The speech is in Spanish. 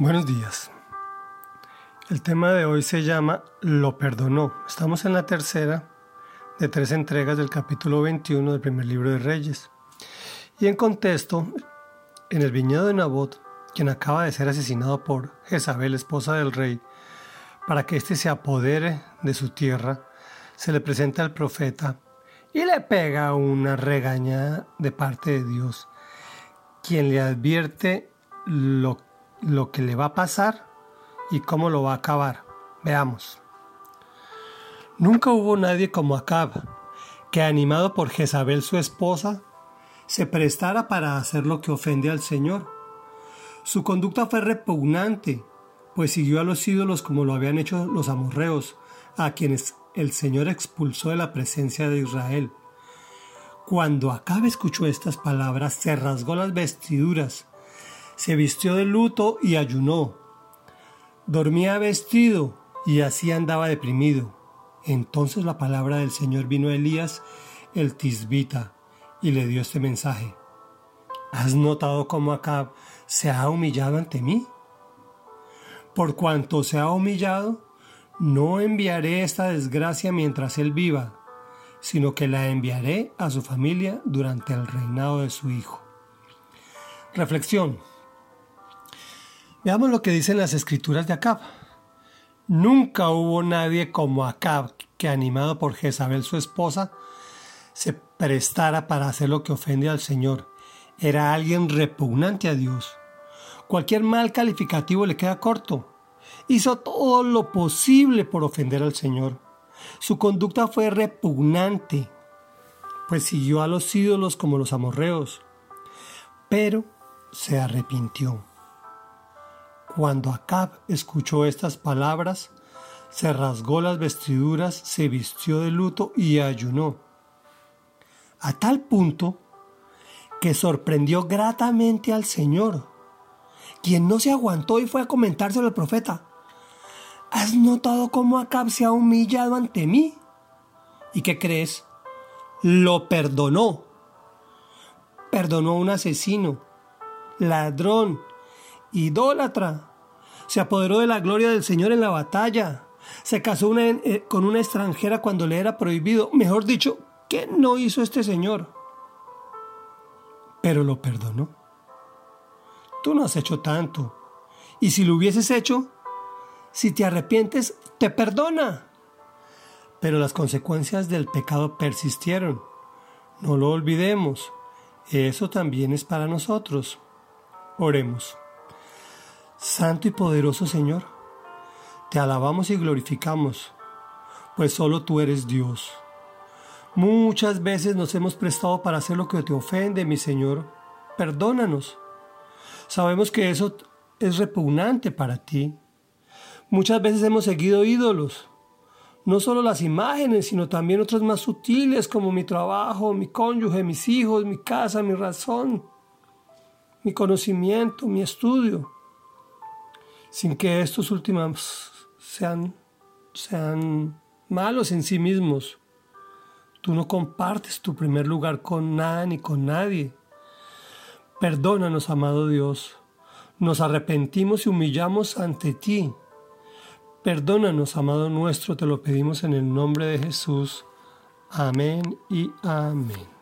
Buenos días. El tema de hoy se llama Lo perdonó. Estamos en la tercera de tres entregas del capítulo 21 del primer libro de Reyes. Y en contexto, en el viñedo de Nabot, quien acaba de ser asesinado por Jezabel, esposa del rey, para que éste se apodere de su tierra, se le presenta al profeta y le pega una regañada de parte de Dios, quien le advierte lo que lo que le va a pasar y cómo lo va a acabar. Veamos. Nunca hubo nadie como Acab, que animado por Jezabel su esposa, se prestara para hacer lo que ofende al Señor. Su conducta fue repugnante, pues siguió a los ídolos como lo habían hecho los amorreos, a quienes el Señor expulsó de la presencia de Israel. Cuando Acab escuchó estas palabras, se rasgó las vestiduras se vistió de luto y ayunó. Dormía vestido y así andaba deprimido. Entonces la palabra del Señor vino a Elías el tisbita y le dio este mensaje. ¿Has notado cómo Acab se ha humillado ante mí? Por cuanto se ha humillado, no enviaré esta desgracia mientras él viva, sino que la enviaré a su familia durante el reinado de su hijo. Reflexión. Veamos lo que dicen las escrituras de Acab. Nunca hubo nadie como Acab que, animado por Jezabel su esposa, se prestara para hacer lo que ofende al Señor. Era alguien repugnante a Dios. Cualquier mal calificativo le queda corto. Hizo todo lo posible por ofender al Señor. Su conducta fue repugnante, pues siguió a los ídolos como los amorreos, pero se arrepintió. Cuando Acab escuchó estas palabras, se rasgó las vestiduras, se vistió de luto y ayunó. A tal punto que sorprendió gratamente al Señor, quien no se aguantó y fue a comentárselo al profeta. ¿Has notado cómo Acab se ha humillado ante mí? ¿Y qué crees? Lo perdonó. Perdonó a un asesino, ladrón, idólatra, se apoderó de la gloria del Señor en la batalla. Se casó eh, con una extranjera cuando le era prohibido. Mejor dicho, ¿qué no hizo este Señor? Pero lo perdonó. Tú no has hecho tanto. Y si lo hubieses hecho, si te arrepientes, te perdona. Pero las consecuencias del pecado persistieron. No lo olvidemos. Eso también es para nosotros. Oremos. Santo y poderoso Señor, te alabamos y glorificamos, pues solo tú eres Dios. Muchas veces nos hemos prestado para hacer lo que te ofende, mi Señor. Perdónanos. Sabemos que eso es repugnante para ti. Muchas veces hemos seguido ídolos, no solo las imágenes, sino también otras más sutiles como mi trabajo, mi cónyuge, mis hijos, mi casa, mi razón, mi conocimiento, mi estudio sin que estos últimos sean, sean malos en sí mismos. Tú no compartes tu primer lugar con nada ni con nadie. Perdónanos, amado Dios. Nos arrepentimos y humillamos ante ti. Perdónanos, amado nuestro, te lo pedimos en el nombre de Jesús. Amén y amén.